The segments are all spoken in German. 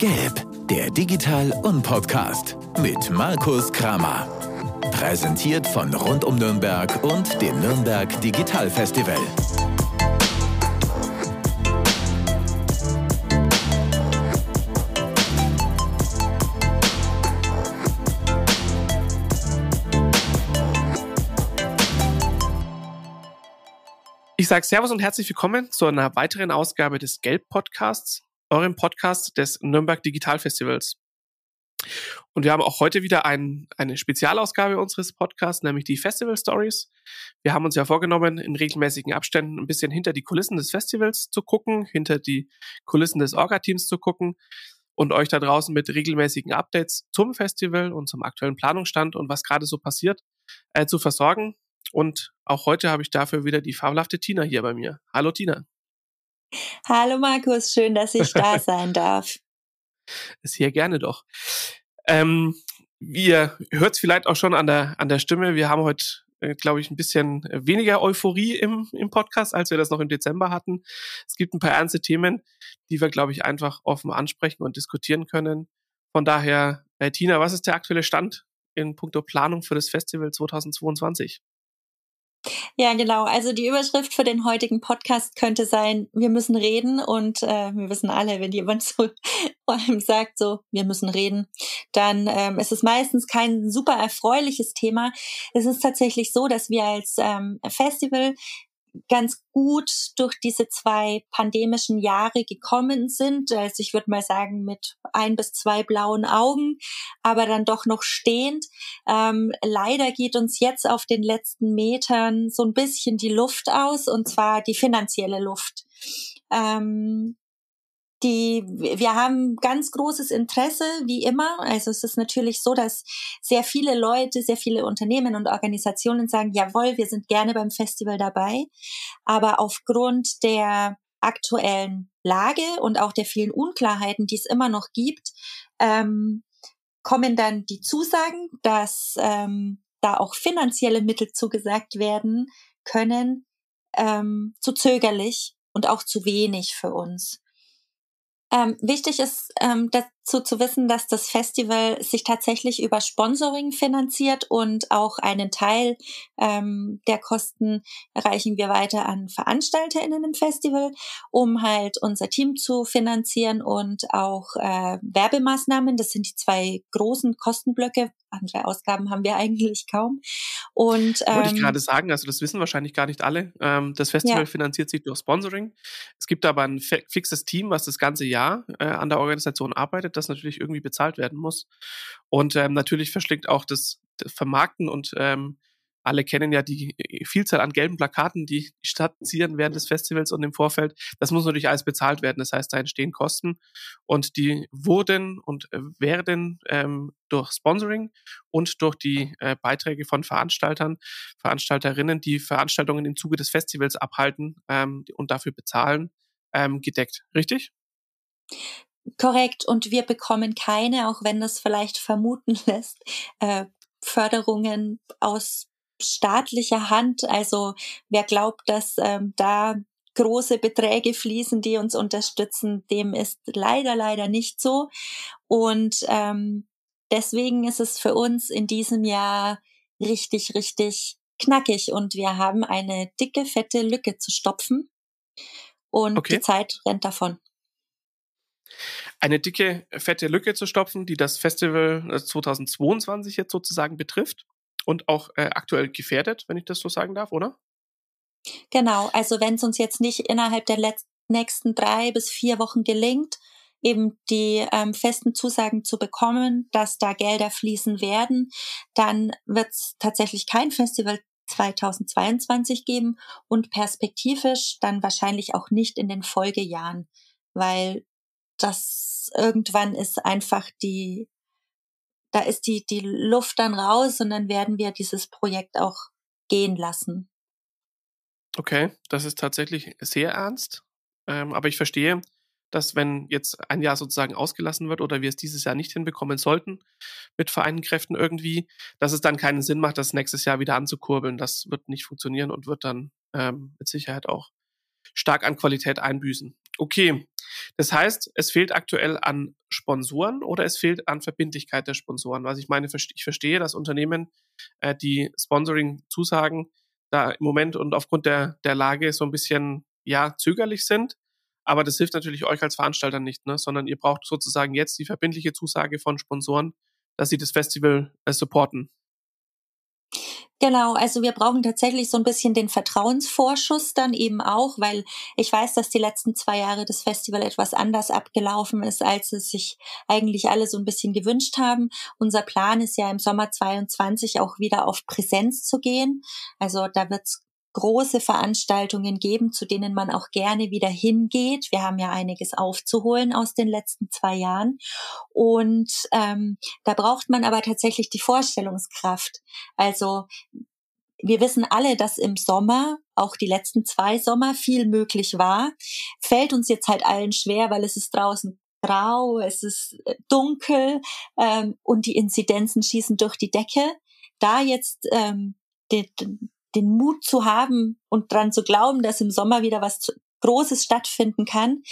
Gelb, der Digital- und Podcast mit Markus Kramer. Präsentiert von Rund um Nürnberg und dem Nürnberg Digital Festival. Ich sage Servus und herzlich willkommen zu einer weiteren Ausgabe des Gelb-Podcasts, eurem Podcast des Nürnberg Digital Festivals. Und wir haben auch heute wieder ein, eine Spezialausgabe unseres Podcasts, nämlich die Festival Stories. Wir haben uns ja vorgenommen, in regelmäßigen Abständen ein bisschen hinter die Kulissen des Festivals zu gucken, hinter die Kulissen des Orga-Teams zu gucken und euch da draußen mit regelmäßigen Updates zum Festival und zum aktuellen Planungsstand und was gerade so passiert äh, zu versorgen. Und auch heute habe ich dafür wieder die fabelhafte Tina hier bei mir. Hallo Tina. Hallo Markus, schön, dass ich da sein darf. Sehr gerne doch. Ähm, ihr hört es vielleicht auch schon an der, an der Stimme. Wir haben heute, äh, glaube ich, ein bisschen weniger Euphorie im, im Podcast, als wir das noch im Dezember hatten. Es gibt ein paar ernste Themen, die wir, glaube ich, einfach offen ansprechen und diskutieren können. Von daher, äh, Tina, was ist der aktuelle Stand in puncto Planung für das Festival 2022? Ja, genau. Also die Überschrift für den heutigen Podcast könnte sein, wir müssen reden und äh, wir wissen alle, wenn jemand so vor allem sagt, so, wir müssen reden, dann ähm, ist es meistens kein super erfreuliches Thema. Es ist tatsächlich so, dass wir als ähm, Festival ganz gut durch diese zwei pandemischen Jahre gekommen sind. Also ich würde mal sagen mit ein bis zwei blauen Augen, aber dann doch noch stehend. Ähm, leider geht uns jetzt auf den letzten Metern so ein bisschen die Luft aus und zwar die finanzielle Luft. Ähm, die, wir haben ganz großes Interesse, wie immer. Also es ist natürlich so, dass sehr viele Leute, sehr viele Unternehmen und Organisationen sagen, jawohl, wir sind gerne beim Festival dabei. Aber aufgrund der aktuellen Lage und auch der vielen Unklarheiten, die es immer noch gibt, ähm, kommen dann die Zusagen, dass ähm, da auch finanzielle Mittel zugesagt werden können, ähm, zu zögerlich und auch zu wenig für uns. Ähm, wichtig ist ähm, dazu zu wissen, dass das Festival sich tatsächlich über Sponsoring finanziert und auch einen Teil ähm, der Kosten erreichen wir weiter an VeranstalterInnen im Festival, um halt unser Team zu finanzieren und auch äh, Werbemaßnahmen. Das sind die zwei großen Kostenblöcke, andere Ausgaben haben wir eigentlich kaum. Und ähm, wollte ich ähm, gerade sagen, also das wissen wahrscheinlich gar nicht alle. Ähm, das Festival ja. finanziert sich durch Sponsoring. Es gibt aber ein fixes Team, was das ganze Jahr äh, an der Organisation arbeitet, das natürlich irgendwie bezahlt werden muss. Und ähm, natürlich verschlingt auch das, das Vermarkten und ähm, alle kennen ja die äh, Vielzahl an gelben Plakaten, die Stadt zieren während des Festivals und im Vorfeld. Das muss natürlich alles bezahlt werden. Das heißt, da entstehen Kosten und die wurden und äh, werden ähm, durch Sponsoring und durch die äh, Beiträge von Veranstaltern, Veranstalterinnen, die Veranstaltungen im Zuge des Festivals abhalten ähm, und dafür bezahlen, ähm, gedeckt. Richtig? Korrekt. Und wir bekommen keine, auch wenn das vielleicht vermuten lässt, äh, Förderungen aus staatlicher Hand. Also wer glaubt, dass ähm, da große Beträge fließen, die uns unterstützen, dem ist leider, leider nicht so. Und ähm, deswegen ist es für uns in diesem Jahr richtig, richtig knackig und wir haben eine dicke, fette Lücke zu stopfen und okay. die Zeit rennt davon. Eine dicke, fette Lücke zu stopfen, die das Festival 2022 äh, jetzt sozusagen betrifft und auch äh, aktuell gefährdet, wenn ich das so sagen darf, oder? Genau, also wenn es uns jetzt nicht innerhalb der nächsten drei bis vier Wochen gelingt, eben die ähm, festen Zusagen zu bekommen, dass da Gelder fließen werden, dann wird es tatsächlich kein Festival 2022 geben und perspektivisch dann wahrscheinlich auch nicht in den Folgejahren, weil das irgendwann ist einfach die da ist die, die Luft dann raus und dann werden wir dieses Projekt auch gehen lassen. Okay, das ist tatsächlich sehr ernst. Ähm, aber ich verstehe, dass wenn jetzt ein Jahr sozusagen ausgelassen wird oder wir es dieses Jahr nicht hinbekommen sollten mit vereinten Kräften irgendwie, dass es dann keinen Sinn macht, das nächstes Jahr wieder anzukurbeln. Das wird nicht funktionieren und wird dann ähm, mit Sicherheit auch stark an Qualität einbüßen. Okay, Das heißt, es fehlt aktuell an Sponsoren oder es fehlt an Verbindlichkeit der Sponsoren. Was ich meine, ich verstehe, dass Unternehmen, äh, die Sponsoring zusagen, da im Moment und aufgrund der, der Lage so ein bisschen, ja, zögerlich sind. Aber das hilft natürlich euch als Veranstalter nicht, ne? sondern ihr braucht sozusagen jetzt die verbindliche Zusage von Sponsoren, dass sie das Festival äh, supporten. Genau, also wir brauchen tatsächlich so ein bisschen den Vertrauensvorschuss dann eben auch, weil ich weiß, dass die letzten zwei Jahre das Festival etwas anders abgelaufen ist, als es sich eigentlich alle so ein bisschen gewünscht haben. Unser Plan ist ja im Sommer 22 auch wieder auf Präsenz zu gehen. Also da wird's große Veranstaltungen geben, zu denen man auch gerne wieder hingeht. Wir haben ja einiges aufzuholen aus den letzten zwei Jahren. Und ähm, da braucht man aber tatsächlich die Vorstellungskraft. Also wir wissen alle, dass im Sommer, auch die letzten zwei Sommer, viel möglich war. Fällt uns jetzt halt allen schwer, weil es ist draußen grau, es ist äh, dunkel ähm, und die Inzidenzen schießen durch die Decke. Da jetzt ähm, den, den Mut zu haben und dran zu glauben, dass im Sommer wieder was Großes stattfinden kann,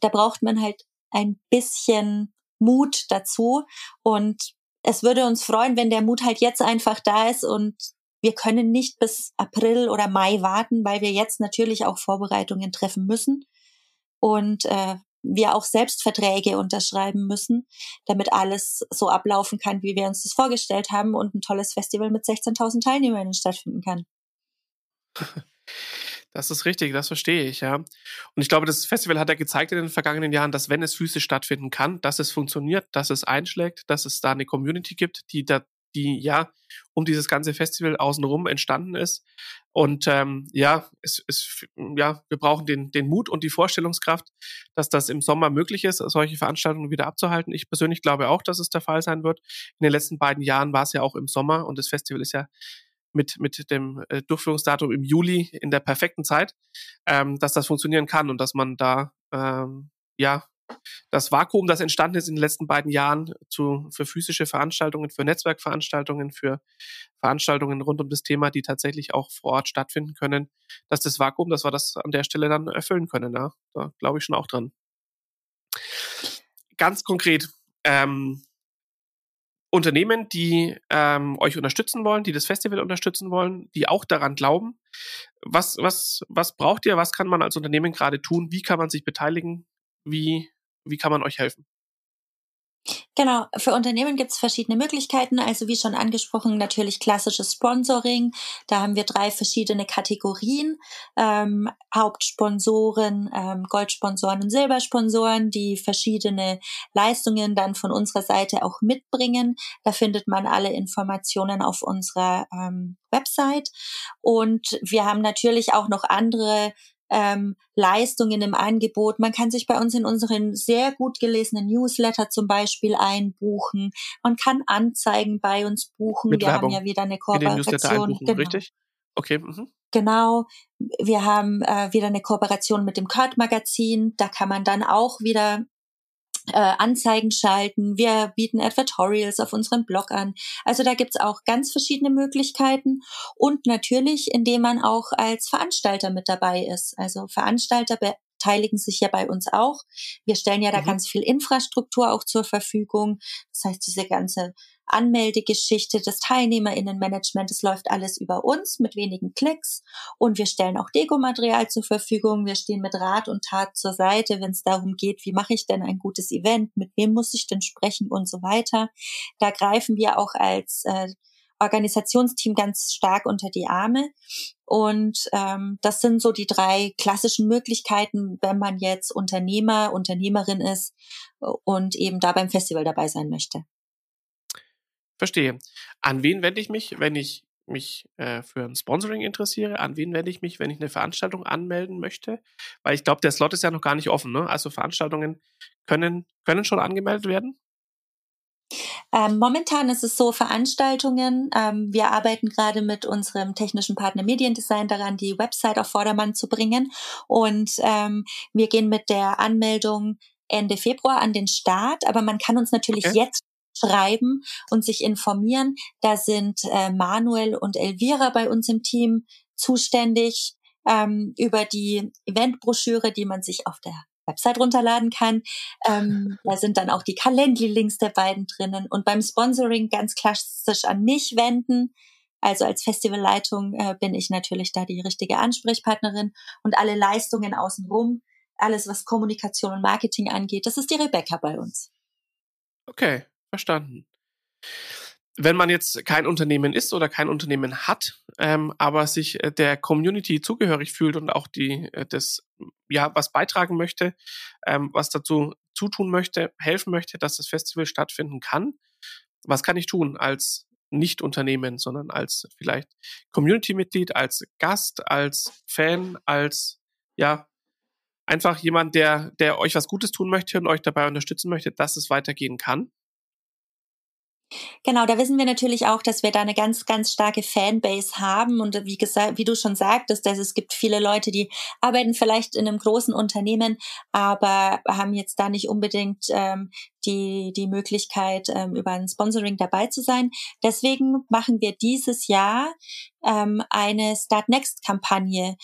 da braucht man halt ein bisschen Mut dazu. Und es würde uns freuen, wenn der Mut halt jetzt einfach da ist und wir können nicht bis April oder Mai warten, weil wir jetzt natürlich auch Vorbereitungen treffen müssen. Und äh, wir auch selbst Verträge unterschreiben müssen, damit alles so ablaufen kann, wie wir uns das vorgestellt haben und ein tolles Festival mit 16.000 Teilnehmern stattfinden kann. Das ist richtig, das verstehe ich, ja. Und ich glaube, das Festival hat ja gezeigt in den vergangenen Jahren, dass wenn es physisch stattfinden kann, dass es funktioniert, dass es einschlägt, dass es da eine Community gibt, die da, die ja um dieses ganze Festival außenrum entstanden ist. Und ähm, ja, es, es, ja, wir brauchen den, den Mut und die Vorstellungskraft, dass das im Sommer möglich ist, solche Veranstaltungen wieder abzuhalten. Ich persönlich glaube auch, dass es der Fall sein wird. In den letzten beiden Jahren war es ja auch im Sommer und das Festival ist ja mit, mit dem äh, Durchführungsdatum im Juli in der perfekten Zeit, ähm, dass das funktionieren kann und dass man da ähm, ja das Vakuum, das entstanden ist in den letzten beiden Jahren zu, für physische Veranstaltungen, für Netzwerkveranstaltungen, für Veranstaltungen rund um das Thema, die tatsächlich auch vor Ort stattfinden können, dass das Vakuum, dass wir das an der Stelle dann erfüllen können. Ja? Da glaube ich schon auch dran. Ganz konkret, ähm, Unternehmen, die ähm, euch unterstützen wollen, die das Festival unterstützen wollen, die auch daran glauben. Was, was, was braucht ihr? Was kann man als Unternehmen gerade tun? Wie kann man sich beteiligen? Wie, wie kann man euch helfen? Genau, für Unternehmen gibt es verschiedene Möglichkeiten. Also wie schon angesprochen, natürlich klassisches Sponsoring. Da haben wir drei verschiedene Kategorien. Ähm, Hauptsponsoren, ähm, Goldsponsoren und Silbersponsoren, die verschiedene Leistungen dann von unserer Seite auch mitbringen. Da findet man alle Informationen auf unserer ähm, Website. Und wir haben natürlich auch noch andere ähm, Leistungen im Angebot. Man kann sich bei uns in unseren sehr gut gelesenen Newsletter zum Beispiel einbuchen. Man kann Anzeigen bei uns buchen. Mit Wir Werbung. haben ja wieder eine Kooperation. Genau. Richtig? Okay. Mhm. Genau. Wir haben äh, wieder eine Kooperation mit dem Kurt Magazin. Da kann man dann auch wieder äh, Anzeigen schalten. Wir bieten Advertorials auf unserem Blog an. Also da gibt's auch ganz verschiedene Möglichkeiten. Und natürlich, indem man auch als Veranstalter mit dabei ist. Also Veranstalter beteiligen sich ja bei uns auch. Wir stellen ja da mhm. ganz viel Infrastruktur auch zur Verfügung. Das heißt, diese ganze Anmeldegeschichte, das Teilnehmerinnenmanagement, das läuft alles über uns mit wenigen Klicks und wir stellen auch Dekomaterial zur Verfügung. Wir stehen mit Rat und Tat zur Seite, wenn es darum geht, wie mache ich denn ein gutes Event, mit wem muss ich denn sprechen und so weiter. Da greifen wir auch als äh, Organisationsteam ganz stark unter die Arme. Und ähm, das sind so die drei klassischen Möglichkeiten, wenn man jetzt Unternehmer, Unternehmerin ist und eben da beim Festival dabei sein möchte. Verstehe. An wen wende ich mich, wenn ich mich äh, für ein Sponsoring interessiere? An wen wende ich mich, wenn ich eine Veranstaltung anmelden möchte? Weil ich glaube, der Slot ist ja noch gar nicht offen. Ne? Also Veranstaltungen können, können schon angemeldet werden? Ähm, momentan ist es so, Veranstaltungen, ähm, wir arbeiten gerade mit unserem technischen Partner Mediendesign daran, die Website auf Vordermann zu bringen. Und ähm, wir gehen mit der Anmeldung Ende Februar an den Start, aber man kann uns natürlich okay. jetzt schreiben und sich informieren. Da sind äh, Manuel und Elvira bei uns im Team zuständig ähm, über die Eventbroschüre, die man sich auf der Website runterladen kann. Ähm, da sind dann auch die Calendly-Links der beiden drinnen. Und beim Sponsoring ganz klassisch an mich wenden. Also als Festivalleitung äh, bin ich natürlich da die richtige Ansprechpartnerin und alle Leistungen außenrum, alles was Kommunikation und Marketing angeht, das ist die Rebecca bei uns. Okay, verstanden wenn man jetzt kein Unternehmen ist oder kein Unternehmen hat, ähm, aber sich äh, der Community zugehörig fühlt und auch die äh, das ja was beitragen möchte, ähm, was dazu zutun möchte, helfen möchte, dass das Festival stattfinden kann, was kann ich tun als nicht Unternehmen, sondern als vielleicht Community-Mitglied, als Gast, als Fan, als ja einfach jemand, der der euch was Gutes tun möchte und euch dabei unterstützen möchte, dass es weitergehen kann. Genau, da wissen wir natürlich auch, dass wir da eine ganz, ganz starke Fanbase haben. Und wie gesagt, wie du schon sagtest, dass es gibt viele Leute, die arbeiten vielleicht in einem großen Unternehmen, aber haben jetzt da nicht unbedingt ähm, die, die Möglichkeit, ähm, über ein Sponsoring dabei zu sein. Deswegen machen wir dieses Jahr ähm, eine Start Next Kampagne.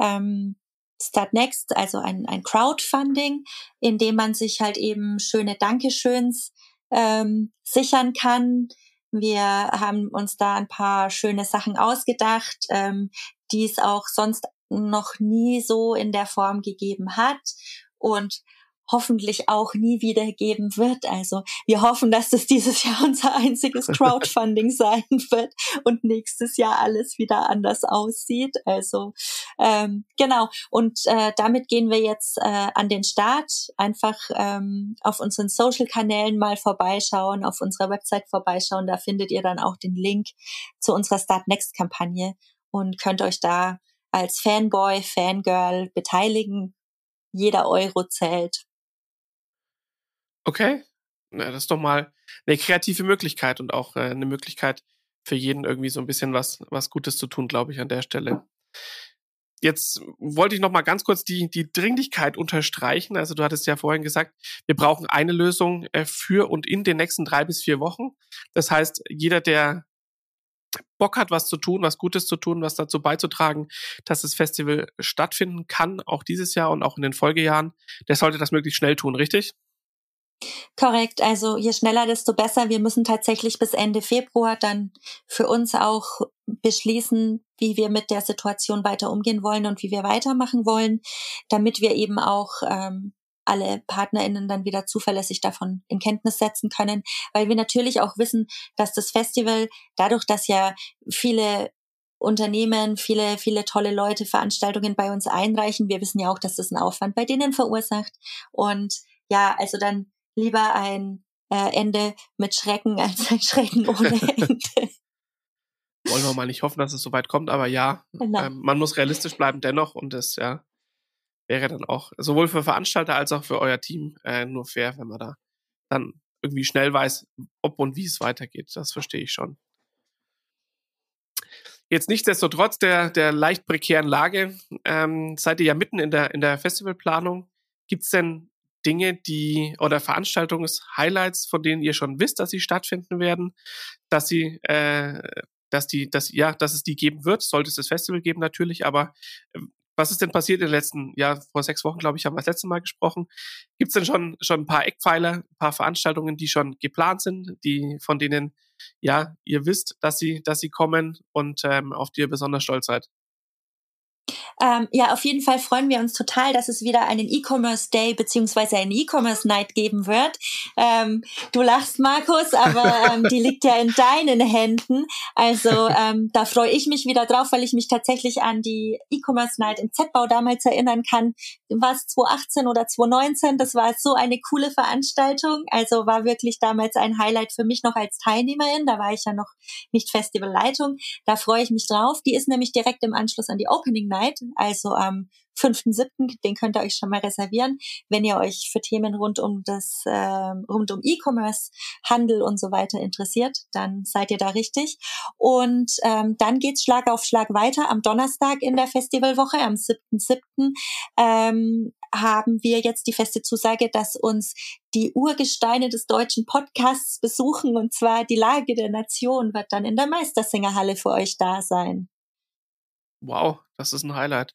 Ähm, Start Next, also ein, ein Crowdfunding, in dem man sich halt eben schöne Dankeschöns ähm, sichern kann. Wir haben uns da ein paar schöne Sachen ausgedacht, ähm, die es auch sonst noch nie so in der Form gegeben hat. Und hoffentlich auch nie wieder geben wird. Also wir hoffen, dass das dieses Jahr unser einziges Crowdfunding sein wird und nächstes Jahr alles wieder anders aussieht. Also ähm, genau. Und äh, damit gehen wir jetzt äh, an den Start. Einfach ähm, auf unseren Social-Kanälen mal vorbeischauen, auf unserer Website vorbeischauen. Da findet ihr dann auch den Link zu unserer Start Next-Kampagne und könnt euch da als Fanboy, Fangirl beteiligen. Jeder Euro zählt. Okay. Na, das ist doch mal eine kreative Möglichkeit und auch äh, eine Möglichkeit für jeden irgendwie so ein bisschen was, was Gutes zu tun, glaube ich, an der Stelle. Jetzt wollte ich noch mal ganz kurz die, die Dringlichkeit unterstreichen. Also du hattest ja vorhin gesagt, wir brauchen eine Lösung äh, für und in den nächsten drei bis vier Wochen. Das heißt, jeder, der Bock hat, was zu tun, was Gutes zu tun, was dazu beizutragen, dass das Festival stattfinden kann, auch dieses Jahr und auch in den Folgejahren, der sollte das möglichst schnell tun, richtig? Korrekt, also je schneller, desto besser. Wir müssen tatsächlich bis Ende Februar dann für uns auch beschließen, wie wir mit der Situation weiter umgehen wollen und wie wir weitermachen wollen, damit wir eben auch ähm, alle PartnerInnen dann wieder zuverlässig davon in Kenntnis setzen können, weil wir natürlich auch wissen, dass das Festival dadurch, dass ja viele Unternehmen, viele, viele tolle Leute Veranstaltungen bei uns einreichen, wir wissen ja auch, dass das einen Aufwand bei denen verursacht. Und ja, also dann lieber ein äh, Ende mit Schrecken als ein Schrecken ohne Ende. Wollen wir mal nicht hoffen, dass es so weit kommt, aber ja, genau. ähm, man muss realistisch bleiben dennoch und das ja wäre dann auch sowohl für Veranstalter als auch für euer Team äh, nur fair, wenn man da dann irgendwie schnell weiß, ob und wie es weitergeht. Das verstehe ich schon. Jetzt nichtsdestotrotz der, der leicht prekären Lage, ähm, seid ihr ja mitten in der, in der Festivalplanung. Gibt es denn Dinge, die oder Veranstaltungshighlights, von denen ihr schon wisst, dass sie stattfinden werden, dass sie, äh, dass die, dass ja, dass es die geben wird, sollte es das Festival geben natürlich, aber äh, was ist denn passiert in den letzten, ja, vor sechs Wochen, glaube ich, haben wir das letzte Mal gesprochen. Gibt es denn schon, schon ein paar Eckpfeiler, ein paar Veranstaltungen, die schon geplant sind, die, von denen, ja, ihr wisst, dass sie, dass sie kommen und ähm, auf die ihr besonders stolz seid? Ähm, ja, auf jeden Fall freuen wir uns total, dass es wieder einen E-Commerce Day beziehungsweise einen E-Commerce Night geben wird. Ähm, du lachst, Markus, aber ähm, die liegt ja in deinen Händen. Also ähm, da freue ich mich wieder drauf, weil ich mich tatsächlich an die E-Commerce Night im Z-Bau damals erinnern kann. War es 2018 oder 2019? Das war so eine coole Veranstaltung. Also war wirklich damals ein Highlight für mich noch als Teilnehmerin. Da war ich ja noch nicht Festivalleitung. Da freue ich mich drauf. Die ist nämlich direkt im Anschluss an die Opening Night also am 5.7., den könnt ihr euch schon mal reservieren, wenn ihr euch für Themen rund um das, äh, rund um E-Commerce, Handel und so weiter interessiert, dann seid ihr da richtig. Und ähm, dann geht's Schlag auf Schlag weiter. Am Donnerstag in der Festivalwoche, am 7.7., ähm, haben wir jetzt die feste Zusage, dass uns die Urgesteine des deutschen Podcasts besuchen, und zwar die Lage der Nation wird dann in der Meistersingerhalle für euch da sein wow, das ist ein Highlight.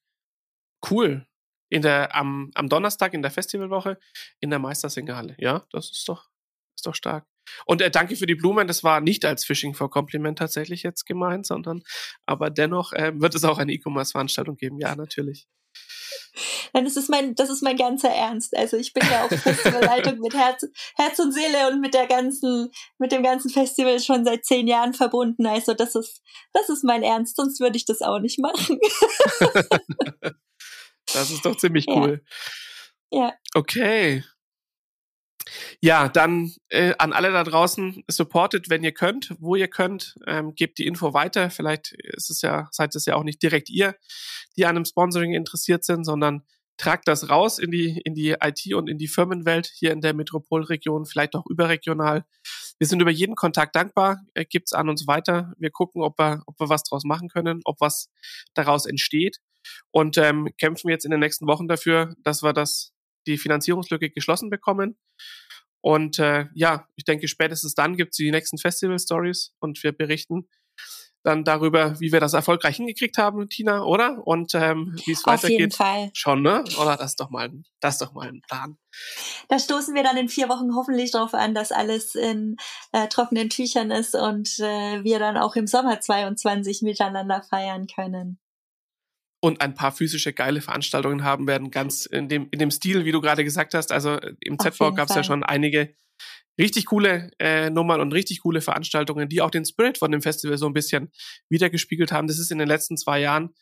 Cool. in der, am, am Donnerstag in der Festivalwoche in der Meistersingerhalle. Ja, das ist doch, ist doch stark. Und äh, danke für die Blumen. Das war nicht als Fishing for Compliment tatsächlich jetzt gemeint, sondern aber dennoch äh, wird es auch eine E-Commerce-Veranstaltung geben. Ja, natürlich. Nein, das ist mein, das ist mein ganzer Ernst. Also ich bin ja auch Festivalleitung mit Herz, Herz und Seele und mit der ganzen, mit dem ganzen Festival schon seit zehn Jahren verbunden. Also das ist, das ist mein Ernst. Sonst würde ich das auch nicht machen. das ist doch ziemlich cool. Ja. ja. Okay. Ja, dann äh, an alle da draußen, supportet, wenn ihr könnt, wo ihr könnt, ähm, gebt die Info weiter. Vielleicht ist es ja, seid es ja auch nicht direkt ihr, die an einem Sponsoring interessiert sind, sondern tragt das raus in die, in die IT und in die Firmenwelt hier in der Metropolregion, vielleicht auch überregional. Wir sind über jeden Kontakt dankbar, äh, gibt's an uns weiter. Wir gucken, ob wir, ob wir was draus machen können, ob was daraus entsteht und ähm, kämpfen jetzt in den nächsten Wochen dafür, dass wir das die Finanzierungslücke geschlossen bekommen. Und äh, ja, ich denke, spätestens dann gibt es die nächsten Festival-Stories und wir berichten dann darüber, wie wir das erfolgreich hingekriegt haben, Tina, oder? Und ähm, wie es weitergeht. Auf jeden Fall. Schon, ne? Oder das ist doch mal, das ist doch mal ein Plan. Da stoßen wir dann in vier Wochen hoffentlich darauf an, dass alles in äh, trockenen Tüchern ist und äh, wir dann auch im Sommer 22 miteinander feiern können und ein paar physische geile Veranstaltungen haben werden, ganz in dem, in dem Stil, wie du gerade gesagt hast. Also äh, im Z-Bau gab es ja schon einige richtig coole äh, Nummern und richtig coole Veranstaltungen, die auch den Spirit von dem Festival so ein bisschen wiedergespiegelt haben. Das ist in den letzten zwei Jahren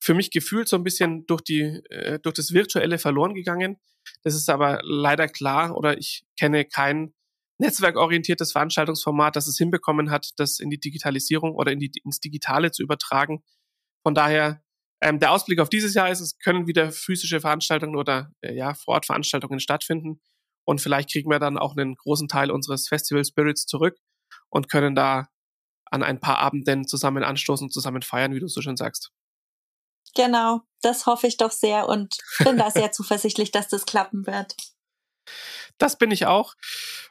für mich gefühlt so ein bisschen durch die äh, durch das Virtuelle verloren gegangen. Das ist aber leider klar oder ich kenne kein netzwerkorientiertes Veranstaltungsformat, das es hinbekommen hat, das in die Digitalisierung oder in die, ins Digitale zu übertragen. Von daher ähm, der Ausblick auf dieses Jahr ist, es können wieder physische Veranstaltungen oder äh, ja, Vorortveranstaltungen stattfinden. Und vielleicht kriegen wir dann auch einen großen Teil unseres Festival Spirits zurück und können da an ein paar Abenden zusammen anstoßen, zusammen feiern, wie du so schön sagst. Genau, das hoffe ich doch sehr und bin da sehr zuversichtlich, dass das klappen wird. Das bin ich auch.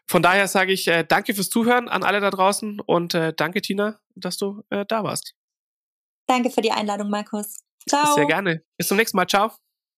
Von daher sage ich äh, danke fürs Zuhören an alle da draußen und äh, danke, Tina, dass du äh, da warst. Danke für die Einladung, Markus. Ciao. Sehr gerne. Bis zum nächsten Mal. Ciao.